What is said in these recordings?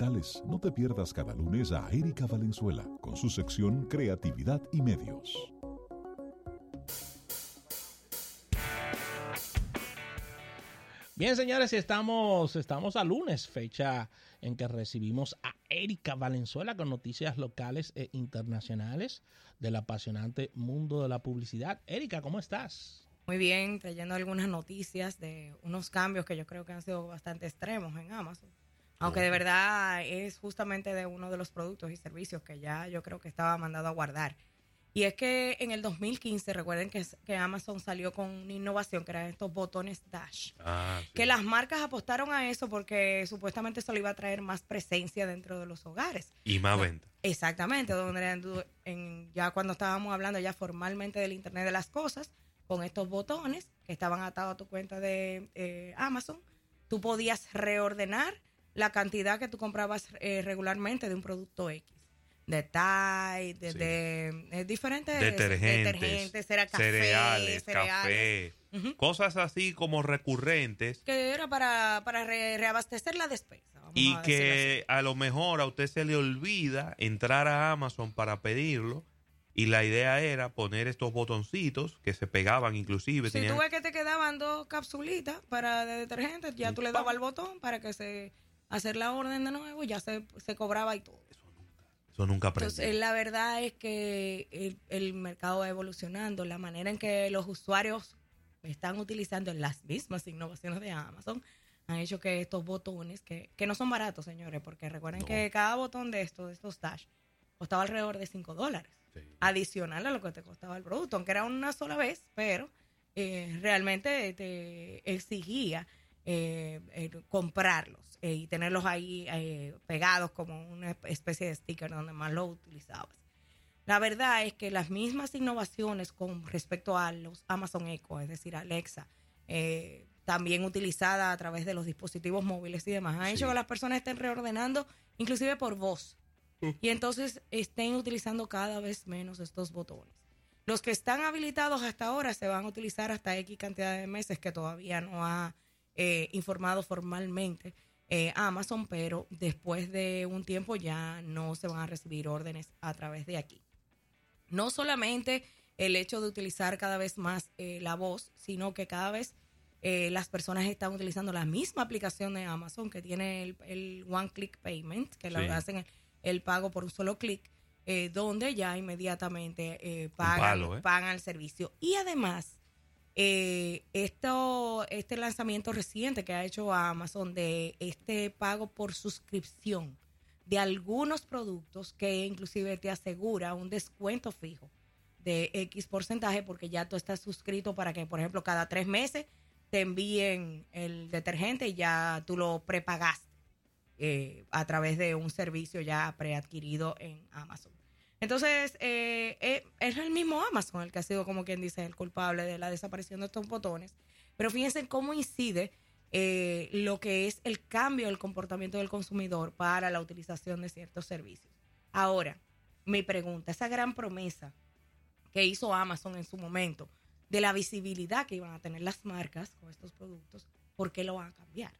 digitales. No te pierdas cada lunes a Erika Valenzuela con su sección Creatividad y Medios. Bien, señores, estamos, estamos a lunes, fecha en que recibimos a Erika Valenzuela con noticias locales e internacionales del apasionante mundo de la publicidad. Erika, ¿cómo estás? Muy bien, trayendo algunas noticias de unos cambios que yo creo que han sido bastante extremos en Amazon. Aunque de verdad es justamente de uno de los productos y servicios que ya yo creo que estaba mandado a guardar. Y es que en el 2015, recuerden que, que Amazon salió con una innovación que eran estos botones Dash. Ah, Que las marcas apostaron a eso porque supuestamente eso le iba a traer más presencia dentro de los hogares. Y más venta. Exactamente, donde en- ya cuando estábamos hablando ya formalmente del Internet de las Cosas, con estos botones que estaban atados a tu cuenta de eh, Amazon, tú podías reordenar la cantidad que tú comprabas eh, regularmente de un producto X. De Tide, de, Sí. de- eh, diferentes Detergentes, detergentes, era café, cereales, cereales, café, cosas así como recurrentes que era para, para re- reabastecer la despensa. vamos y a que a lo mejor a usted se le olvida entrar a Amazon para pedirlo y la idea era poner estos botoncitos que se pegaban inclusive. Si tenían- tú ves que te quedaban dos capsulitas para de detergente, ya tú le dabas el botón para que se hacer la orden de nuevo, ya se, se cobraba y todo. Eso nunca aprendí. Entonces, la verdad es que el, el mercado va evolucionando, la manera en que los usuarios están utilizando las mismas innovaciones de Amazon han hecho que estos botones, que, que no son baratos, señores, porque recuerden No. que cada botón de estos, de estos Dash, costaba alrededor de 5 dólares Sí. adicional a lo que te costaba el producto, aunque era una sola vez, pero eh, realmente te exigía eh, eh, comprarlos eh, y tenerlos ahí pegados como una especie de sticker donde más lo utilizabas. La verdad es que las mismas innovaciones con respecto a los Amazon Echo, es decir, Alexa, también utilizada a través de los dispositivos móviles y demás, han Sí. hecho que las personas estén reordenando inclusive por voz y entonces estén utilizando cada vez menos estos botones. Los que están habilitados hasta ahora se van a utilizar hasta X cantidad de meses que todavía no ha eh, informado formalmente eh, Amazon, pero después de un tiempo ya no se van a recibir órdenes a través de aquí. No solamente el hecho de utilizar cada vez más eh, la voz, sino que cada vez eh, las personas están utilizando la misma aplicación de Amazon que tiene el, el One Click Payment, que lo Sí. hacen el, el pago por un solo clic, eh, donde ya inmediatamente pagan, palo, pagan el servicio. Y además, eh, esto, este lanzamiento reciente que ha hecho Amazon de este pago por suscripción de algunos productos que inclusive te asegura un descuento fijo de X porcentaje porque ya tú estás suscrito para que, por ejemplo, cada tres meses te envíen el detergente y ya tú lo prepagaste eh, a través de un servicio ya preadquirido en Amazon. Entonces, eh, eh, es el mismo Amazon el que ha sido, como quien dice, el culpable de la desaparición de estos botones. Pero fíjense cómo incide eh, lo que es el cambio del comportamiento del consumidor para la utilización de ciertos servicios. Ahora, mi pregunta, esa gran promesa que hizo Amazon en su momento de la visibilidad que iban a tener las marcas con estos productos, ¿por qué lo van a cambiar?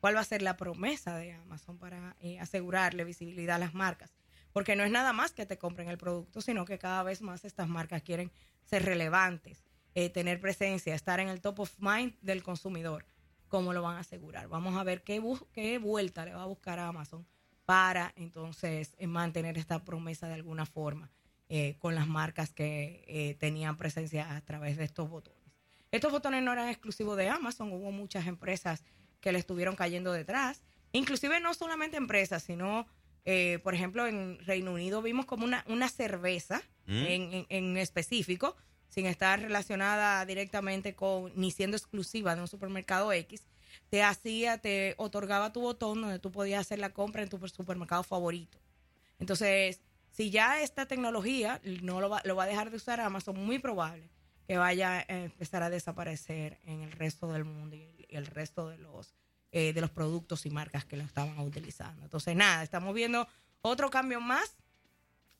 ¿Cuál va a ser la promesa de Amazon para eh, asegurarle visibilidad a las marcas? Porque no es nada más que te compren el producto, sino que cada vez más estas marcas quieren ser relevantes, eh, tener presencia, estar en el top of mind del consumidor. ¿Cómo lo van a asegurar? Vamos a ver qué, qué vuelta le va a buscar a Amazon para entonces eh, mantener esta promesa de alguna forma eh, con las marcas que tenían presencia a través de estos botones. Estos botones no eran exclusivos de Amazon, hubo muchas empresas que le estuvieron cayendo detrás, inclusive no solamente empresas, sino, eh, por ejemplo, en Reino Unido vimos como una, una cerveza Mm. en, en- en específico, sin estar relacionada directamente con, ni siendo exclusiva de un supermercado X, te hacía, te otorgaba tu botón donde tú podías hacer la compra en tu supermercado favorito. Entonces, si ya esta tecnología no lo va, lo va a dejar de usar Amazon, muy probable que vaya a empezar a desaparecer en el resto del mundo y, y el resto de los eh, de los productos y marcas que lo estaban utilizando. Entonces, nada, estamos viendo otro cambio más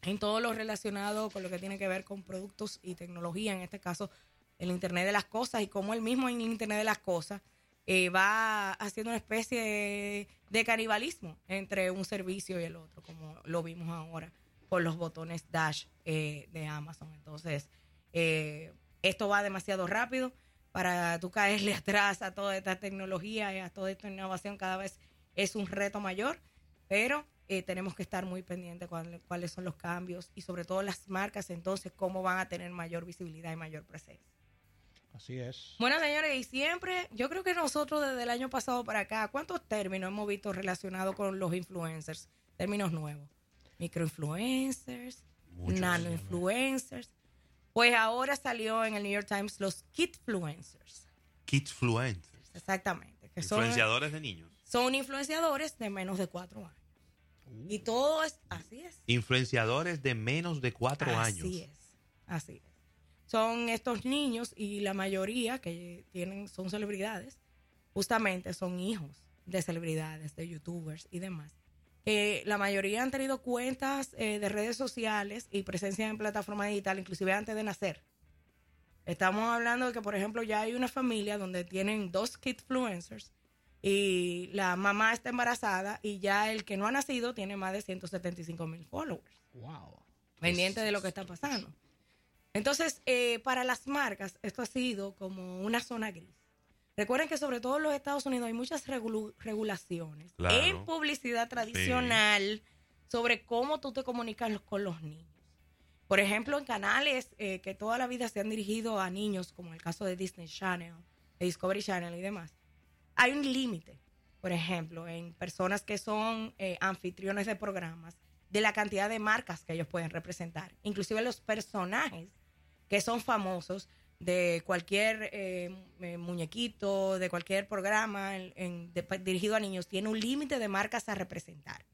en todo lo relacionado con lo que tiene que ver con productos y tecnología, en este caso el Internet de las Cosas, y cómo el mismo en Internet de las Cosas eh, va haciendo una especie de, canibalismo entre un servicio y el otro, como lo vimos ahora por los botones Dash eh, de Amazon. Entonces, esto va demasiado rápido para tú caerle atrás a toda esta tecnología y a toda esta innovación cada vez es un reto mayor, pero eh, tenemos que estar muy pendientes cuál- cuáles son los cambios y sobre todo las marcas entonces cómo van a tener mayor visibilidad y mayor presencia. Así es. Bueno, señores, y siempre, yo creo que nosotros desde el año pasado para acá, ¿cuántos términos hemos visto relacionados con los influencers? Términos nuevos. Microinfluencers, nanoinfluencers. Pues ahora salió en el New York Times los kidfluencers. Kidfluencers. Exactamente. Que son, Influenciadores de niños. son influenciadores de menos de cuatro años. Y todo es, así es. Influenciadores de menos de cuatro Así años. es, así es. Son estos niños y la mayoría que tienen son celebridades, justamente son hijos de celebridades, de youtubers y demás. Que la mayoría han tenido cuentas eh, de redes sociales y presencia en plataformas digitales, inclusive antes de nacer. Estamos hablando de que, por ejemplo, ya hay una familia donde tienen dos kidfluencers y la mamá está embarazada y ya el que no ha nacido tiene más de 175 mil followers Wow. pendiente de lo que está pasando. Entonces, eh, para las marcas, esto ha sido como una zona gris. Recuerden que sobre todo en los Estados Unidos hay muchas regulaciones Claro. en publicidad tradicional sobre cómo tú te comunicas con los niños. Por ejemplo, en canales eh, que toda la vida se han dirigido a niños, como el caso de Disney Channel, de Discovery Channel y demás, hay un límite, por ejemplo, en personas que son eh, anfitriones de programas, de la cantidad de marcas que ellos pueden representar. Inclusive los personajes que son famosos de cualquier eh, eh, muñequito, de cualquier programa en- en- de- dirigido a niños, tiene un límite de marcas a representar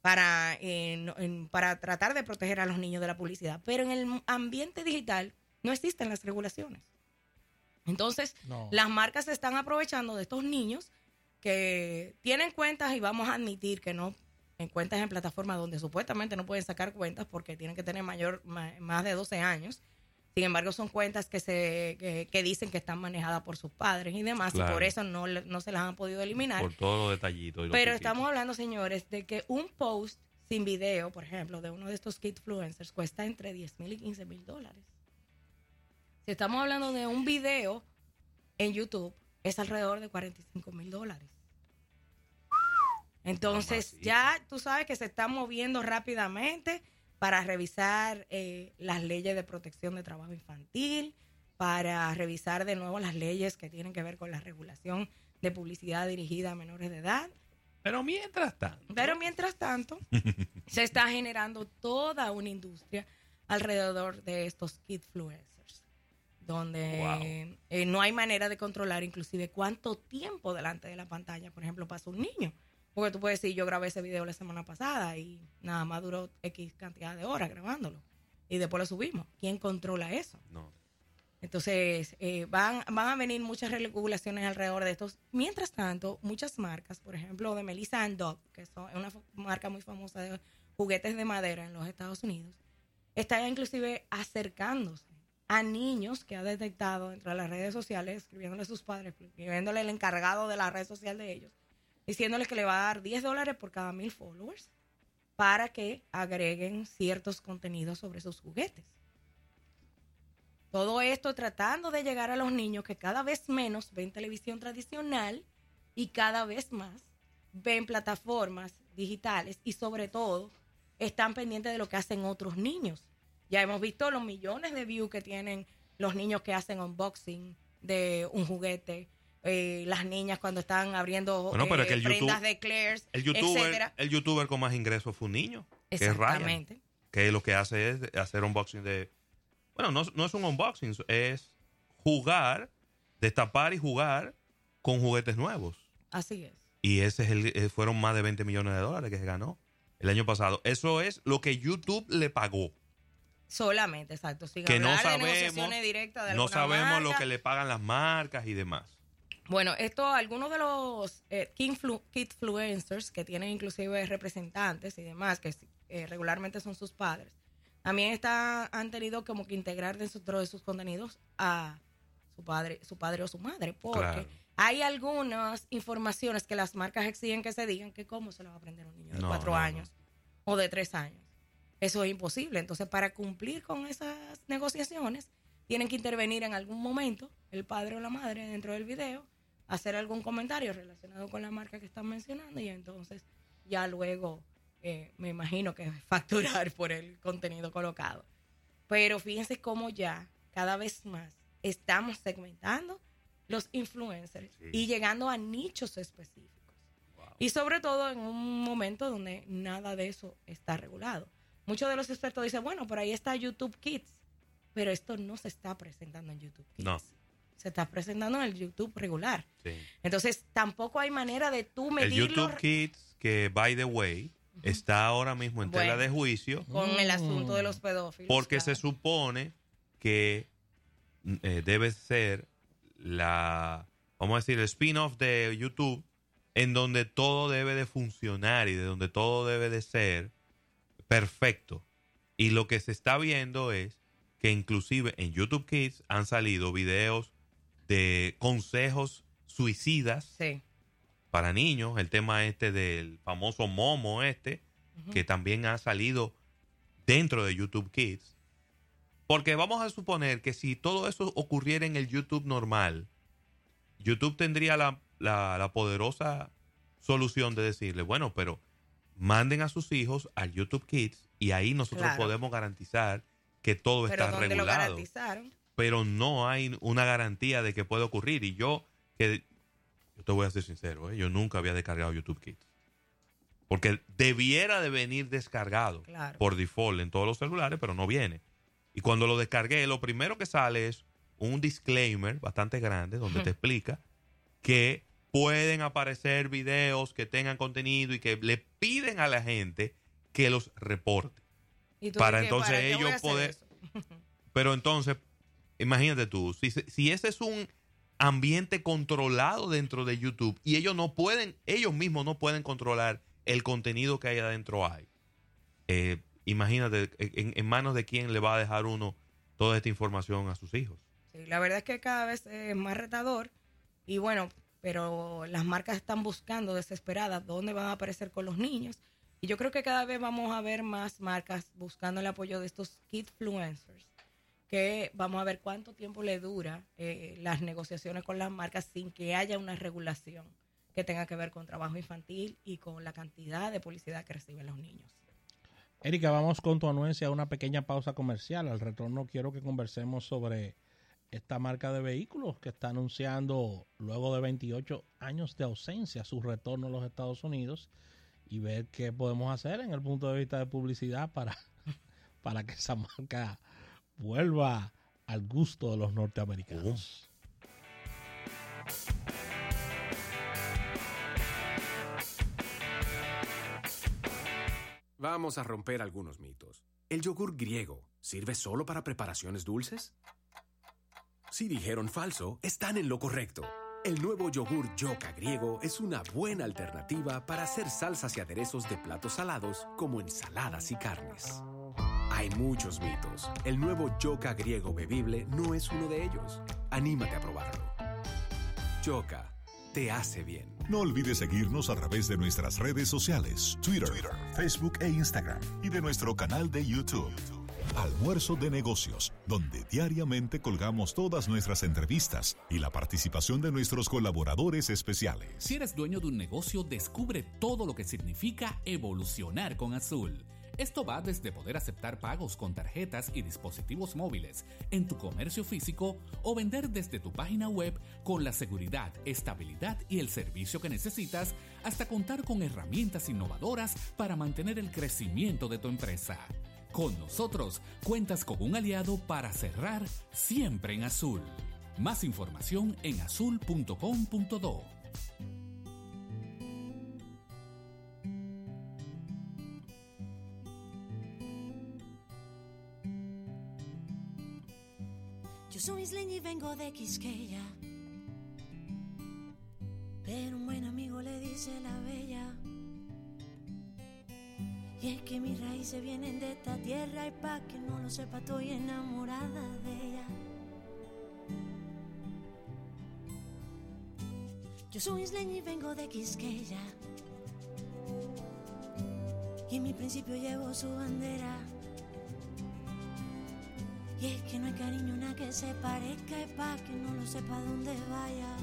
para, eh, en- para tratar de proteger a los niños de la publicidad. Pero en el ambiente digital no existen las regulaciones. Entonces, No. las marcas se están aprovechando de estos niños que tienen cuentas y vamos a admitir que no en cuentas en plataformas donde supuestamente no pueden sacar cuentas porque tienen que tener mayor ma- más de 12 años. Sin embargo, son cuentas que se que, que dicen que están manejadas por sus padres y demás y por eso no, no se las han podido eliminar. Por todos los detallitos. Pero estamos hablando, señores, de que un post sin video, por ejemplo, de uno de estos kidfluencers cuesta entre 10 mil y 15 mil dólares. Si estamos hablando de un video en YouTube, es alrededor de 45 mil dólares. Entonces, ya tú sabes que se están moviendo rápidamente para revisar eh, las leyes de protección de trabajo infantil, para revisar de nuevo las leyes que tienen que ver con la regulación de publicidad dirigida a menores de edad. Pero mientras tanto. Pero mientras tanto, se está generando toda una industria alrededor de estos kidfluencers, donde Wow. eh, no hay manera de controlar inclusive cuánto tiempo delante de la pantalla, por ejemplo, pasa un niño. Porque tú puedes decir, yo grabé ese video la semana pasada y nada más duró X cantidad de horas grabándolo. Y después lo subimos. ¿Quién controla eso? No. Entonces, eh, van, van a venir muchas regulaciones alrededor de estos. Mientras tanto, muchas marcas, por ejemplo, de Melissa and Doug, que son- es una marca muy famosa de juguetes de madera en los Estados Unidos, está inclusive acercándose a niños que ha detectado dentro de las redes sociales, escribiéndole a sus padres, escribiéndole el encargado de la red social de ellos, diciéndole que le va a dar 10 dólares por cada mil followers para que agreguen ciertos contenidos sobre sus juguetes. Todo esto tratando de llegar a los niños que cada vez menos ven televisión tradicional y cada vez más ven plataformas digitales y sobre todo están pendientes de lo que hacen otros niños. Ya hemos visto los millones de views que tienen los niños que hacen unboxing de un juguete, eh, las niñas cuando están abriendo Bueno, pero eh, es que el prendas YouTube- de Claire's, El youtuber, etcétera. el youtuber con más ingresos fue un niño. Que es Ryan. Que lo que hace es hacer unboxing de. Bueno, no, no es un unboxing, es jugar, destapar y jugar con juguetes nuevos. Así es. Y ese es el, eh, fueron más de 20 millones de dólares que se ganó el año pasado. Eso es lo que YouTube le pagó. Solamente, exacto. Sin Que no hablar de sabemos, negociaciones directas de no sabemos lo que le pagan las marcas y demás. Bueno, esto, algunos de los eh, kidfluencers que tienen inclusive representantes y demás, que eh, regularmente son sus padres, también está, han tenido como que integrar dentro de sus contenidos a su padre, su padre o su madre, porque Claro. hay algunas informaciones que las marcas exigen que se digan que cómo se le va a aprender un niño de No, cuatro no, no. años o de tres años. Eso es imposible. Entonces, para cumplir con esas negociaciones, tienen que intervenir en algún momento el padre o la madre dentro del video, hacer algún comentario relacionado con la marca que están mencionando y entonces ya luego eh, me imagino que facturar por el contenido colocado. Pero fíjense cómo ya cada vez más estamos segmentando los influencers Sí. y llegando a nichos específicos. Wow. Y sobre todo en un momento donde nada de eso está regulado. Muchos de los expertos dicen, bueno, por ahí está YouTube Kids, pero esto no se está presentando en YouTube Kids. No. Se está presentando en el YouTube regular. Sí. Entonces, tampoco hay manera de tú El medirlo YouTube Kids, que by the way, está ahora mismo en tela de juicio con el Mm. asunto de los pedófilos. porque se supone que eh, debe ser la, vamos a decir, el spin-off de YouTube en donde todo debe de funcionar y de donde todo debe de ser perfecto. Y lo que se está viendo es que inclusive en YouTube Kids han salido videos de consejos suicidas Sí. para niños, el tema este del famoso Momo este, que también ha salido dentro de YouTube Kids. Porque vamos a suponer que si todo eso ocurriera en el YouTube normal, YouTube tendría la, la- la poderosa solución de decirle, bueno, pero manden a sus hijos al YouTube Kids y ahí nosotros Claro. podemos garantizar que todo Pero está ¿dónde lo regulado garantizaron? Pero no hay una garantía de que puede ocurrir. Y yo, que yo te voy a ser sincero, ¿eh? yo nunca había descargado YouTube Kids. Porque debiera de venir descargado Claro. por default en todos los celulares, pero no viene. Y cuando lo descargué, lo primero que sale es un disclaimer bastante grande donde te explica que pueden aparecer videos que tengan contenido y que le piden a la gente que los reporte. Y tú para entonces ¿para qué voy ellos poder- eso? Pero entonces, imagínate tú, si, si ese es un ambiente controlado dentro de YouTube y ellos no pueden, ellos mismos no pueden controlar el contenido que hay adentro hay. eh, imagínate en, en manos de quién le va a dejar uno toda esta información a sus hijos. Sí, la verdad es que cada vez es más retador y bueno, pero las marcas están buscando desesperadas dónde van a aparecer con los niños y yo creo que cada vez vamos a ver más marcas buscando el apoyo de estos kidfluencers que vamos a ver cuánto tiempo le dura eh, las negociaciones con las marcas sin que haya una regulación que tenga que ver con trabajo infantil y con la cantidad de publicidad que reciben los niños. Erika, vamos con tu anuencia a una pequeña pausa comercial. Al retorno quiero que conversemos sobre esta marca de vehículos que está anunciando luego de 28 años de ausencia su retorno a los Estados Unidos y ver qué podemos hacer en el punto de vista de publicidad para, para que esa marca vuelva al gusto de los norteamericanos. Vamos a romper algunos mitos. ¿El yogur griego sirve solo para preparaciones dulces? Si dijeron falso, están en lo correcto. El nuevo yogur Yoka griego es una buena alternativa para hacer salsas y aderezos de platos salados como ensaladas y carnes. Hay muchos mitos. El nuevo Yoka griego bebible no es uno de ellos. Anímate a probarlo. Yoka te hace bien. No olvides seguirnos a través de nuestras redes sociales, Twitter, Facebook e Instagram, y de nuestro canal de YouTube. Almuerzo de negocios, donde diariamente colgamos todas nuestras entrevistas y la participación de nuestros colaboradores especiales. Si eres dueño de un negocio, descubre todo lo que significa evolucionar con Azul. Esto va desde poder aceptar pagos con tarjetas y dispositivos móviles en tu comercio físico o vender desde tu página web con la seguridad, estabilidad y el servicio que necesitas hasta contar con herramientas innovadoras para mantener el crecimiento de tu empresa. Con nosotros cuentas con un aliado para cerrar siempre en azul. Más información en azul.com.do. Yo soy isleña y vengo de Quisqueya. Pero un buen amigo le dice la bella. Y es que mis raíces vienen de esta tierra y pa' que no lo sepa estoy enamorada de ella. Yo soy isleña y vengo de Quisqueya. Y en mi principio llevo su bandera. Que no hay cariño una que se parezca y pa' que no lo sepa dónde vaya.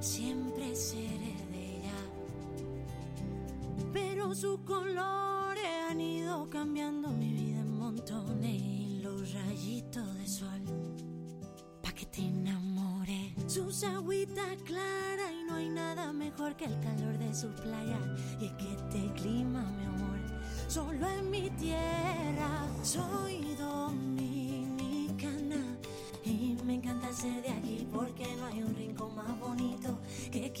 Siempre seré de ella. Pero sus colores han ido cambiando mi vida en montones. Y los rayitos de sol pa' que te enamore. Sus agüitas claras y no hay nada mejor que el calor de sus playas. Y es que este clima, mi amor, solo en mi tierra. Soy dominicana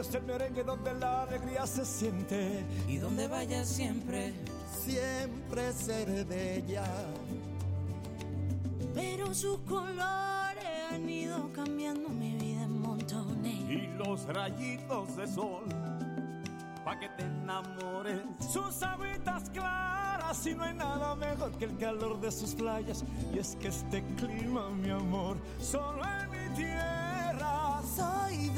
Dueños del merengue donde la alegría se siente. Y donde vaya siempre, Siempre seré de ella. Pero sus colores han ido cambiando mi vida en montones. y los rayitos de sol pa' que te enamores. Sus aguitas claras y no hay nada mejor que el calor de sus playas. Y es que este clima, mi amor, solo en mi tierra. Soy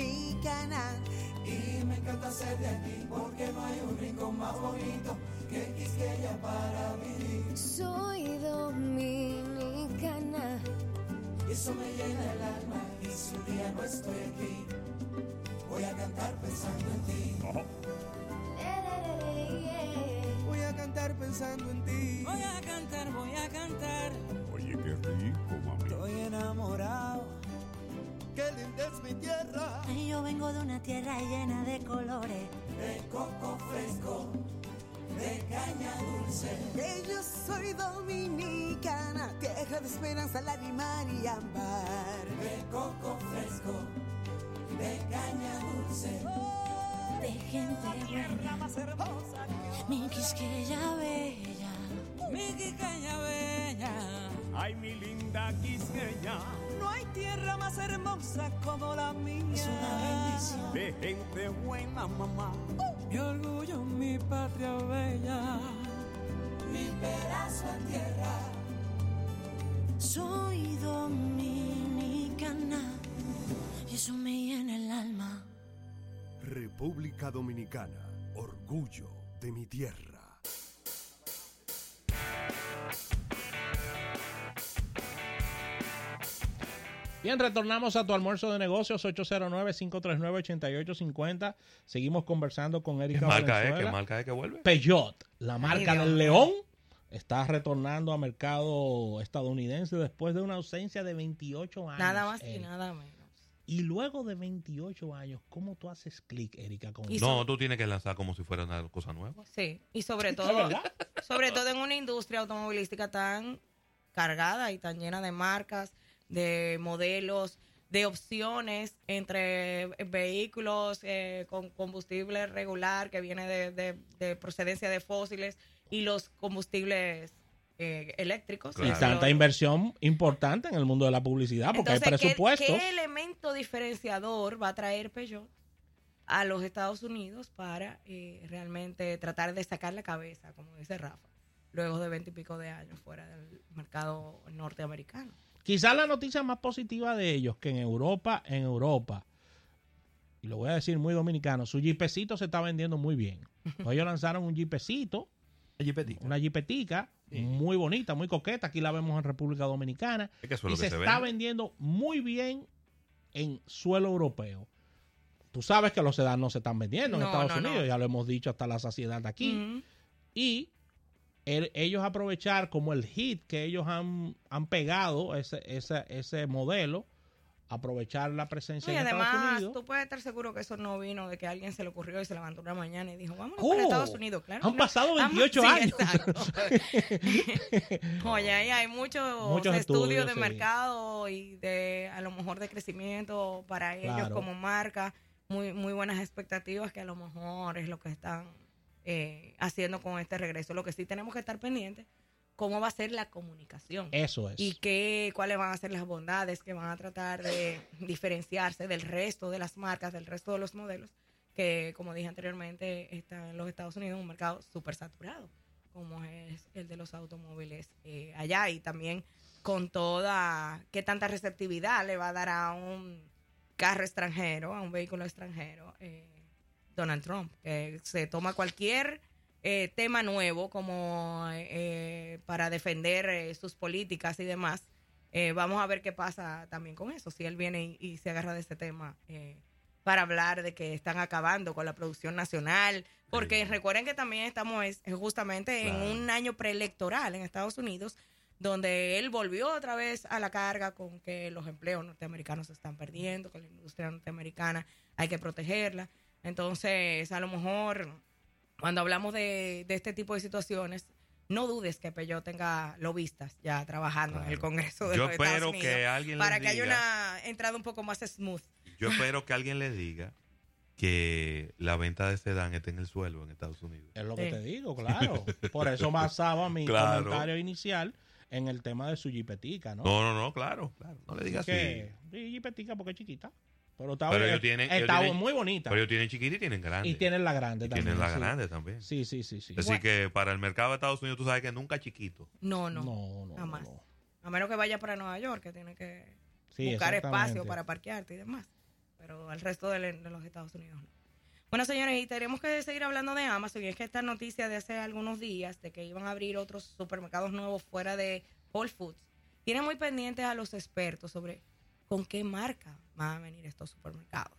dominicana y me encanta ser de aquí porque no hay un rincón más bonito que Quisqueya para vivir. Soy dominicana. Y eso me llena el alma y si un día no estoy aquí, voy a cantar pensando en ti. Voy a cantar pensando en ti. voy a cantar, voy a cantar. Oye, qué rico, mami. Estoy enamorado. Una tierra llena de colores. De coco fresco, de caña dulce. Yo soy dominicana, tierra de esperanza, lágrima y ámbar. De coco fresco, de caña dulce. De gente buena. más hermosa Mi Quisqueya bella. Mi Quisqueya bella. Ay, mi linda quisqueña. No hay tierra más hermosa como la mía. Es una bendición. De gente buena, mamá. Mi orgullo, mi patria bella. Mi pedazo de tierra. Soy dominicana. Y eso me llena el alma. República Dominicana, orgullo de mi tierra. Bien, retornamos a tu almuerzo de negocios 809-539-8850. Seguimos conversando con ¿Qué Erika marca es? ¿Qué marca es que vuelve? Peugeot, la marca del. León, está retornando a mercado estadounidense después de una ausencia de 28 años. Nada más y Erika. nada menos. Y luego de 28 años, ¿cómo tú haces clic, Erika, con? No, tú tienes que lanzar como si fuera una cosa nueva. Sí, y sobre ¿Es todo, sobre todo en una industria automovilística tan cargada y tan llena de marcas, de modelos, de opciones entre vehículos eh, con combustible regular que viene de, de- de procedencia de fósiles y los combustibles eh, eléctricos. Y tanta inversión importante en el mundo de la publicidad, porque hay Entonces, ¿qué- presupuestos. ¿qué, elemento diferenciador va a traer Peugeot a los Estados Unidos para eh, realmente tratar de sacar la cabeza, como dice Rafa, luego de veinte y pico de años fuera del mercado norteamericano? Quizás la noticia más positiva de ellos, que en Europa, en Europa, y lo voy a decir muy dominicano, su jeepecito se está vendiendo muy bien. Ellos lanzaron un jeepecito, una jeepetica, muy bonita, muy coqueta. Aquí la vemos en República Dominicana. Es que y se se está vende. vendiendo muy bien en suelo europeo. Tú sabes que los sedanos no se están vendiendo en Estados no, no. Unidos, ya lo hemos dicho hasta la saciedad aquí. Ujú. Y el- ellos aprovechar como el hit que ellos han, han pegado, ese, ese, ese modelo, aprovechar la presencia Y en Estados además, Unidos. tú puedes estar seguro que eso no vino de que alguien se le ocurrió y se levantó una mañana y dijo, vamos Oh, para Estados Unidos, claro. han no. pasado Han- 28 sí, años. Oye, ahí hay muchos, Muchos estudios, estudios, de sí. mercado y de a lo mejor de crecimiento para ellos Claro. como marca, muy, muy buenas expectativas que a lo mejor es lo que están eh, haciendo con este regreso. Lo que sí tenemos que estar pendientes, cómo va a ser la comunicación. Eso es. Y qué, cuáles van a ser las bondades que van a tratar de diferenciarse del resto de las marcas, del resto de los modelos, que como dije anteriormente, está en los Estados Unidos un mercado súper saturado, como es el de los automóviles eh, allá. Y también con toda, qué tanta receptividad le va a dar a un carro extranjero, a un vehículo extranjero, eh, Donald Trump, que se toma cualquier eh, tema nuevo como eh, para defender eh, sus políticas y demás. Eh, vamos a ver qué pasa también con eso, si él viene y, y se agarra de ese tema eh, para hablar de que están acabando con la producción nacional, porque recuerden que también estamos es- es justamente en un año preelectoral en Estados Unidos, donde él volvió otra vez a la carga con que los empleos norteamericanos se están perdiendo, que la industria norteamericana hay que protegerla. Entonces, a lo mejor, cuando hablamos de, de este tipo de situaciones, no dudes que Peugeot tenga lobistas ya trabajando en el. Congreso de Yo los Estados espero Unidos que alguien les para que haya una entrada un poco más smooth. Yo espero que alguien le diga que la venta de sedán esté en el suelo en Estados Unidos. Es lo que Sí. te digo, claro. Por eso basaba mi Claro. comentario inicial en el tema de su jipetica, ¿no? No, no, no, claro, claro. No le digas así. que, sí, jipetica porque es chiquita. Pero está, Pero ellos tienen- ellos está tienen- muy bonita. Pero ellos tienen chiquita y tienen grande. y tienen la grande Y también. tienen la sí. grande también. Sí, sí, sí, sí. Así que para el mercado de Estados Unidos tú sabes que nunca chiquito. No, no, No, no, jamás. no. A menos que vaya para Nueva York, que tiene que Sí, buscar espacio para parquearte y demás. Pero al resto de, de los Estados Unidos no. Bueno, señores, y tenemos que seguir hablando de Amazon. Y es que esta noticia de hace algunos días de que iban a abrir otros supermercados nuevos fuera de Whole Foods tiene muy pendientes a los expertos sobre con qué marca van a venir estos supermercados.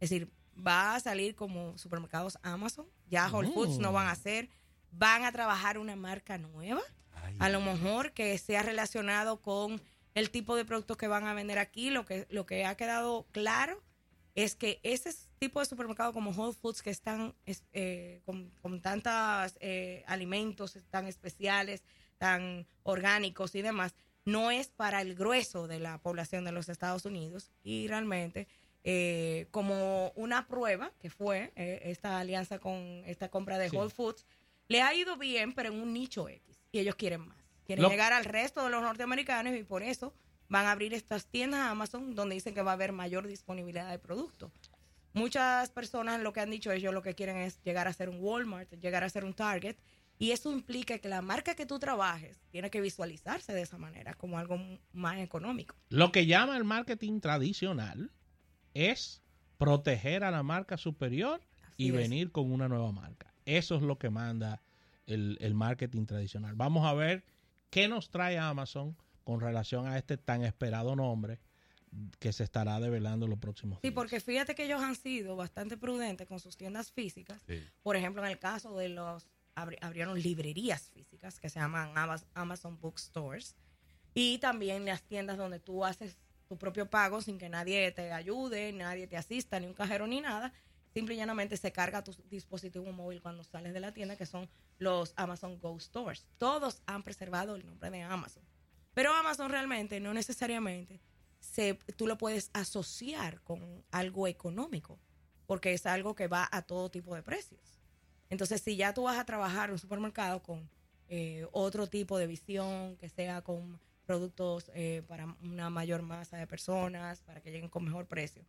Es decir, va a salir como supermercados Amazon. Ya Whole Foods no van a ser. Van a trabajar una marca nueva a lo mejor que sea relacionado con el tipo de productos que van a vender aquí. Lo que, lo que ha quedado claro es que ese tipo de supermercado como Whole Foods que están es- eh, con, con tantos alimentos tan especiales, tan orgánicos y demás, no es para el grueso de la población de los Estados Unidos y realmente eh, como una prueba que fue eh, esta alianza con esta compra de Sí. Whole Foods, le ha ido bien, pero en un nicho X. Y ellos quieren más. Quieren Lo- llegar al resto de los norteamericanos y por eso van a abrir estas tiendas Amazon donde dicen que va a haber mayor disponibilidad de productos. Muchas personas lo que han dicho ellos lo que quieren es llegar a ser un Walmart, llegar a ser un Target. Y eso implica que la marca que tú trabajes tiene que visualizarse de esa manera, como algo más económico. Lo que llama el marketing tradicional es proteger a la marca superior y es. venir con una nueva marca. Eso es lo que manda el, el marketing tradicional. Vamos a ver qué nos trae Amazon con relación a este tan esperado nombre que se estará develando en los próximos Sí, días. porque fíjate que ellos han sido bastante prudentes con sus tiendas físicas. Sí. Por ejemplo, en el caso de los, abrieron librerías físicas que se llaman Amaz- Amazon Bookstores. Y también las tiendas donde tú haces tu propio pago sin que nadie te ayude, nadie te asista, ni un cajero ni nada. Simple y llanamente se carga tu dispositivo móvil cuando sales de la tienda, que son los Amazon Go Stores. Todos han preservado el nombre de Amazon. Pero Amazon realmente no necesariamente se, tú lo puedes asociar con algo económico, porque es algo que va a todo tipo de precios. Entonces, si ya tú vas a trabajar en un supermercado con eh, otro tipo de visión, que sea con productos eh, para una mayor masa de personas, para que lleguen con mejor precio,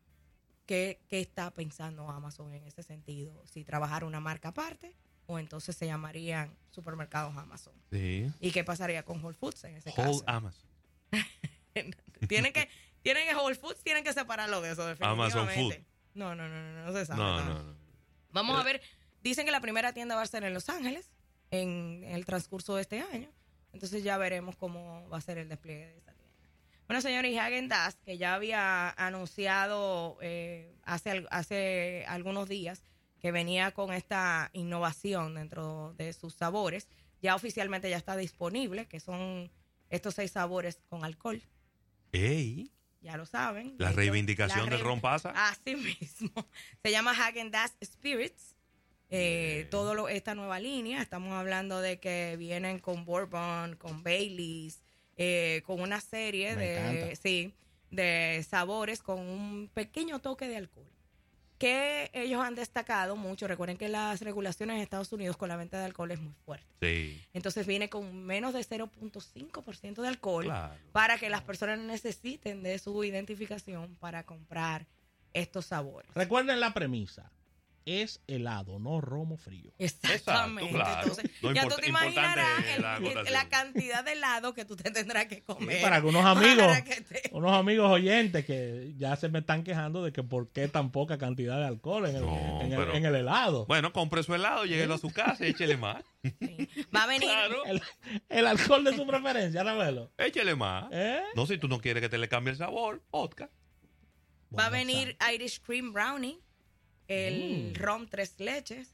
¿qué, qué está pensando Amazon en ese sentido? Si trabajar una marca aparte o entonces se llamarían supermercados Amazon. Sí. ¿Y qué pasaría con Whole Foods en ese Whole caso? Amazon. tienen que tienen que Whole Foods tienen que separarlo de eso Amazon definitivamente. Food. No, no, no, no, no se sabe. No, no. no, no. Vamos a ver, dicen que la primera tienda va a ser en Los Ángeles en el transcurso de este año. Entonces ya veremos cómo va a ser el despliegue de esa tienda. Bueno, señores, y Hagen Dazs, que ya había anunciado eh, hace, hace algunos días que venía con esta innovación dentro de sus sabores, ya oficialmente ya está disponible, que son estos seis sabores con alcohol. Ey. ya lo saben. La reivindicación del ron pasa. Así mismo. Se llama Hagen Dazs Spirits. Eh, todo lo, esta nueva línea, estamos hablando de que vienen con Bourbon, con Baileys, eh, con una serie Me de, encanta. sí, de sabores con un pequeño toque de alcohol. Que ellos han destacado mucho. Recuerden que las regulaciones en Estados Unidos con la venta de alcohol es muy fuerte. Sí. Entonces viene con menos de 0.5% de alcohol Claro. para que las personas necesiten de su identificación para comprar estos sabores. Recuerden la premisa. Es helado, no romo frío. Exactamente. claro. Entonces, Lo ya tú te imaginarás el- la el- acotación. la cantidad de helado que tú te tendrás que comer. para que unos amigos, para que te- unos amigos oyentes que ya se me están quejando de que por qué tan poca cantidad de alcohol en el, No, en el- pero- en el helado. Bueno, compre su helado, lléguelo a su casa y échele más. Va a venir. Claro. El, el alcohol de su preferencia, Ravelo. Échele más. ¿Eh? No, si tú no quieres que te le cambie el sabor, vodka. Va a venir Irish Cream Brownie, el Mm. rom tres leches,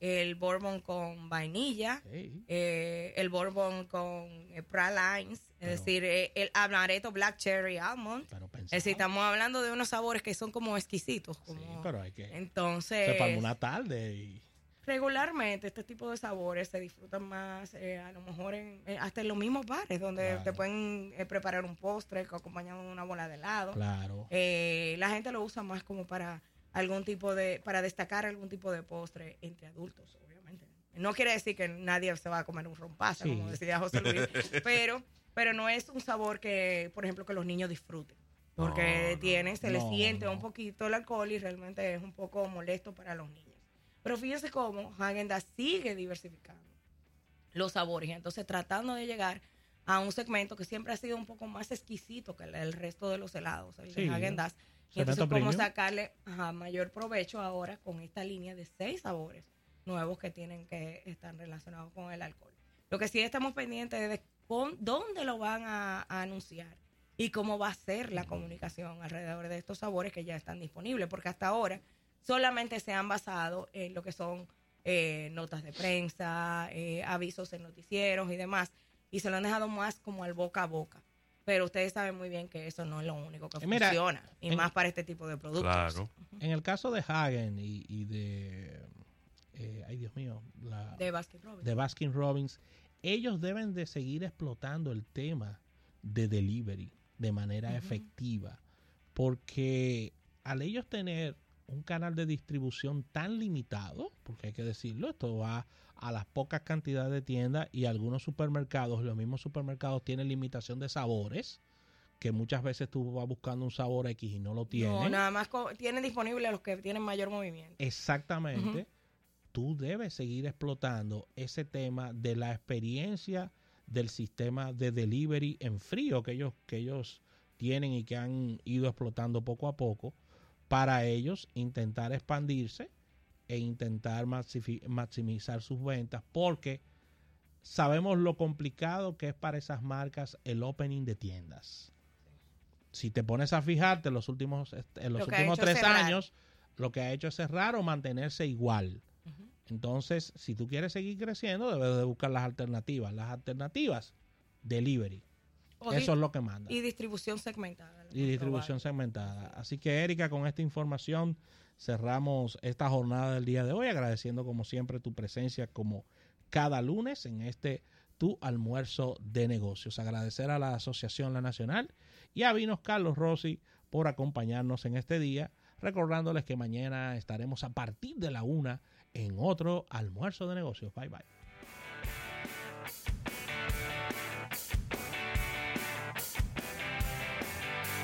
el bourbon con vainilla, eh, el bourbon con eh, pralines, es decir, eh, el amaretto black cherry almond. Pero Es decir, estamos hablando de unos sabores que son como exquisitos. sí, pero hay que... Entonces, Se una tarde y... regularmente este tipo de sabores se disfrutan más, eh, a lo mejor en, eh, hasta en los mismos bares, donde Claro. te pueden preparar un postre acompañado de una bola de helado. Claro. La gente lo usa más como para algún tipo de, para destacar algún tipo de postre entre adultos, obviamente. No quiere decir que nadie se va a comer un rompasa, Sí. como decía José Luis, pero, pero no es un sabor que, por ejemplo, que los niños disfruten. Porque No, no, tiene, se le no, siente no. un poquito el alcohol y realmente es un poco molesto para los niños. Pero fíjense cómo Häagen sigue diversificando los sabores entonces tratando de llegar a un segmento que siempre ha sido un poco más exquisito que el, resto de los helados, el Sí. de Häagen Dazs. Y entonces cómo premium. sacarle ajá, mayor provecho ahora con esta línea de seis sabores nuevos que tienen que estar relacionados con el alcohol. Lo que sí estamos pendientes es de con- dónde lo van a, a anunciar y cómo va a ser la comunicación alrededor de estos sabores que ya están disponibles, porque hasta ahora solamente se han basado en lo que son eh, notas de prensa, eh, avisos en noticieros y demás, y se lo han dejado más como al boca a boca. Pero ustedes saben muy bien que eso no es lo único que Eh, mira, funciona, y en- más para este tipo de productos. Claro. En el caso de Hagen y, y de... eh, ay, Dios mío. La, De Baskin Robbins. de Baskin Robbins, ellos deben de seguir explotando el tema de delivery de manera efectiva, porque al ellos tener un canal de distribución tan limitado, porque hay que decirlo, esto va a las pocas cantidades de tiendas y algunos supermercados, los mismos supermercados tienen limitación de sabores, que muchas veces tú vas buscando un sabor X y no lo tienen. No, nada más tienen disponibles los que tienen mayor movimiento. Exactamente. Tú debes seguir explotando ese tema de la experiencia del sistema de delivery en frío que ellos, que ellos tienen y que han ido explotando poco a poco para ellos intentar expandirse e intentar maximizar sus ventas porque sabemos lo complicado que es para esas marcas el opening de tiendas. Si te pones a fijarte en los últimos, en los Lo últimos tres cerrar. años, lo que ha hecho es cerrar o mantenerse igual. Entonces, si tú quieres seguir creciendo, debes de buscar las alternativas. Las alternativas, delivery. Eso es lo que manda. Y distribución segmentada. Y distribución segmentada. Así que, Erika, con esta información cerramos esta jornada del día de hoy, agradeciendo como siempre tu presencia como cada lunes en este tu almuerzo de negocios. Agradecer a la Asociación La Nacional y a Vinos Carlos Rossi por acompañarnos en este día, recordándoles que mañana estaremos a partir de la una en otro almuerzo de negocios. Bye bye.